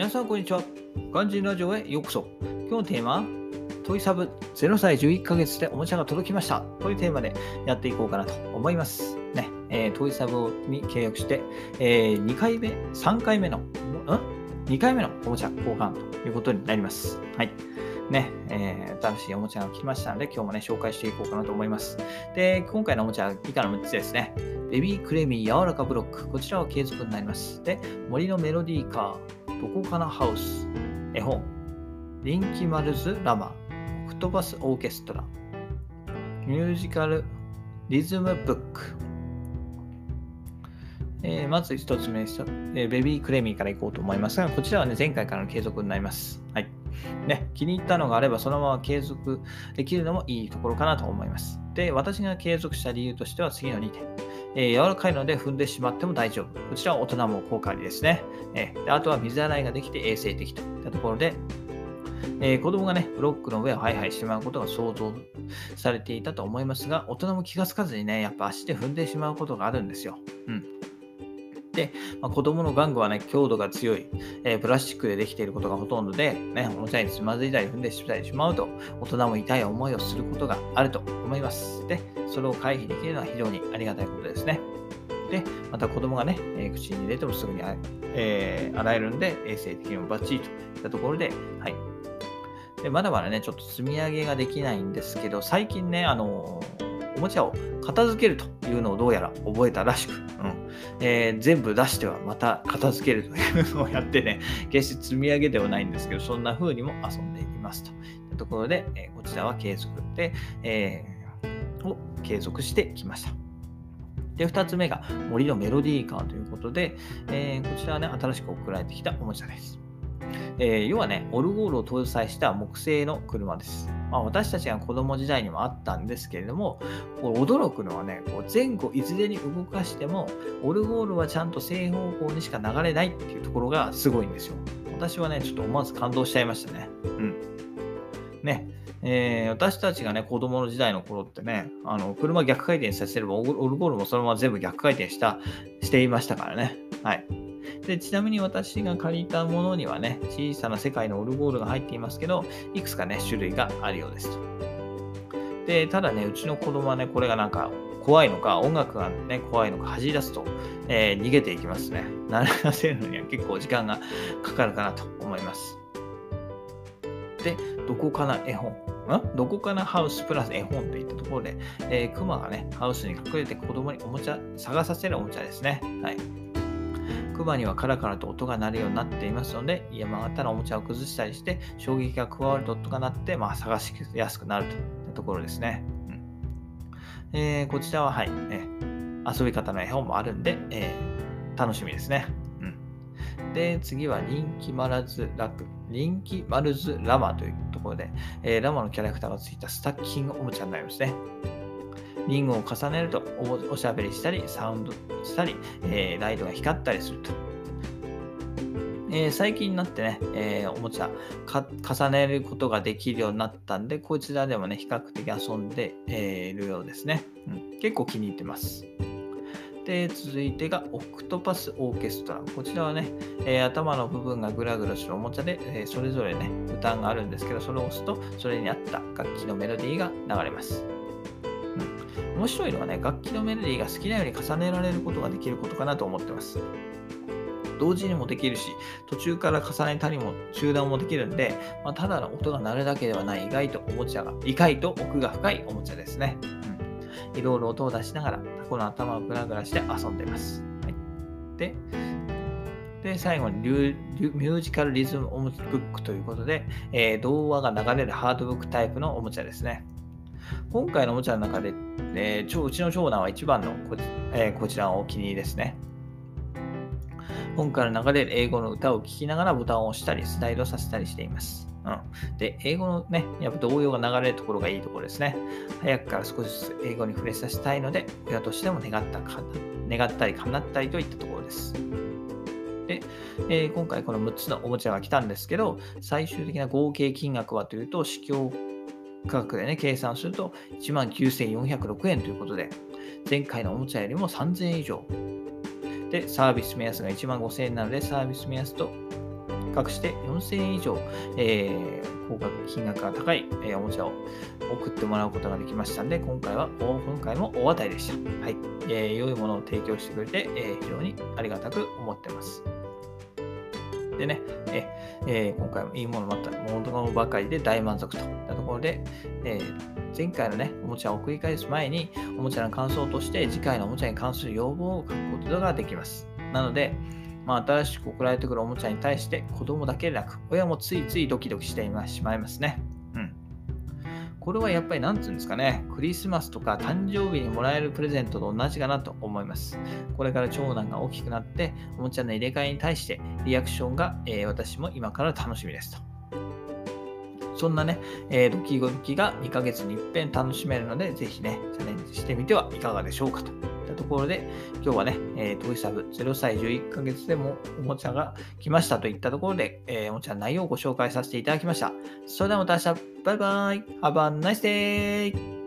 皆さん、こんにちは。ガンジンラジオへようこそ。今日のテーマは、トイサブ0歳11ヶ月でおもちゃが届きましたというテーマでやっていこうかなと思います。ね、えートイサブに契約して、え2回目、3回目の、ん ?2 回目のおもちゃ交換ということになります。はい。ね、えー新しいおもちゃが来ましたので、今日もね、紹介していこうかなと思います。で、今回のおもちゃは以下の6つですね。ベビークレミー柔らかブロック。こちらは継続になります。で、森のメロディーカー、どこかなハウス、絵本、リンキマルズ・ラマ、オクトバス・オーケストラ、ミュージカル・リズム・ブック。えーまず一つ目、えーベビークレミーからいこうと思いますが、こちらはね、前回からの継続になります。はい。ね、気に入ったのがあれば、そのまま継続できるのもいいところかなと思います。で、私が継続した理由としては次の2点。えー柔らかいので踏んでしまっても大丈夫。こちらは大人も効果ありですね。えーであとは水洗いができて衛生的といったところで、えー子供がね、ブロックの上をハイハイしてしまうことが想像されていたと思いますが、大人も気がつかずにね、やっぱ足で踏んでしまうことがあるんですよ。うん。で、まあ、子供の玩具はね、強度が強い、えープラスチックでできていることがほとんどで、ね、おもちゃにつまずいたり踏んでしまいしまうと、大人も痛い思いをすることがあると思います。で、それを回避できるのは非常にありがたいことですね。で、また子供がね、えー口に入れてもすぐにあ、えー洗えるんで、衛生的にもバッチリといったところで、はい。で、まだまだね、ちょっと積み上げができないんですけど、最近ね、あのーおもちゃを片付けるというのをどうやら覚えたらしく、うんえー全部出してはまた片付けるというのをやってね、決して積み上げではないんですけど、そんな風にも遊んでいきますというところで、えーこちらは継続で、えーを継続してきました。で、2つ目が森のメロディーカーということで、えーこちらはね、新しく送られてきたおもちゃです。え要はね、オルゴールを搭載した木製の車です。まあ、私たちが子供時代にもあったんですけれども、こう驚くのはね、こう前後いずれに動かしても、オルゴールはちゃんと正方向にしか流れないっていうところがすごいんですよ。私はね、ちょっと思わず感動しちゃいましたね。うん。ね、えー私たちがね、子供の時代の頃ってね、あの車逆回転させれば、オルオルゴールもそのまま全部逆回転したしていましたからね。はい。でちなみに私が借りたものにはね、小さな世界のオルゴールが入っていますけど、いくつかね、種類があるようですと。で、ただね、うちの子供はね、これがなんか怖いのか、音楽がね、怖いのか、走り出すと、えー逃げていきますね。慣らせるのには結構時間がかかるかなと思います。で、どこかな絵本？ん？どこかなハウスプラス絵本といったところで、えー、クマがね、ハウスに隠れて子供におもちゃ、探させるおもちゃですね。はい。クマにはカラカラと音が鳴るようになっていますので、山形のおもちゃを崩したりして、衝撃が加わると音が鳴って、まあ、探しやすくなるといったところですね。うんえーこちらは、はい、ね、遊び方の絵本もあるんで、えー楽しみですね。うん、で、次は人気マラズラク、人気マルズラマというところで、えーラマのキャラクターがついたスタッキングおもちゃになりますね。リングを重ねるとおしゃべりしたり、サウンドしたり、えーライトが光ったりすると。えー最近になってね、えーおもちゃ重ねることができるようになったんで、こちらでもね、比較的遊んでえーいるようですね、うん。結構気に入ってます。で、続いてがオクトパスオーケストラ。こちらはね、えー頭の部分がぐらぐらするおもちゃで、えーそれぞれね、ボタンがあるんですけど、それを押すと、それに合った楽器のメロディーが流れます。面白いのはね、楽器のメロディーが好きなように重ねられることができることかなと思ってます。同時にもできるし、途中から重ねたりも中断もできるんで、まあ、ただの音が鳴るだけではない意外とおもちゃが、意外と奥が深いおもちゃですね。うん、いろいろ音を出しながら、タコの頭をグラグラして遊んでます。はい、で、で、最後にミュージカルリズムオムブックということで、えー童話が流れるハードブックタイプのおもちゃですね。今回のおもちゃの中で、えーちょうちの長男は一番のこ,、えーこちらのお気に入りですね。本から流れる英語の歌を聴きながらボタンを押したり、スライドさせたりしています。うん、で、英語のね、やっぱ動揺が流れるところがいいところですね。早くから少しずつ英語に触れさせたいので、親としても願ったか願ったり叶ったりといったところです。で、えー今回この6つのおもちゃが来たんですけど、最終的な合計金額はというと、市況価格でね、計算すると19,406円ということで、前回のおもちゃよりも3000円以上。で、サービス目安が1万5000円なので、サービス目安と額して4000円以上、えー、高額金額が高い、えー、おもちゃを送ってもらうことができましたので、今回は、今回も大当たりでした。はい。えー、良いものを提供してくれて、えー、非常にありがたく思ってます。でね、ええー、今回もいいものもあったものばかりで大満足といったところで、えー、前回のね、おもちゃを送り返す前に、おもちゃの感想として次回のおもちゃに関する要望を書くことができます。なので、まあ、新しく送られてくるおもちゃに対して子供だけでなく、親もついついドキドキしてしまいますね。これはやっぱり何て言うんですかね、クリスマスとか誕生日にもらえるプレゼントと同じかなと思います。これから長男が大きくなって、おもちゃの入れ替えに対してリアクションが、えー、私も今から楽しみですと。そんなね、えー、ドキドキが2ヶ月に一遍楽しめるので、ぜひね、チャレンジしてみてはいかがでしょうかと。ところで、今日はね、えー、トイサブ0歳11ヶ月でもおもちゃが来ましたといったところで、えー、おもちゃの内容をご紹介させていただきました。それではまた明日、バイバイ !Have a nice day!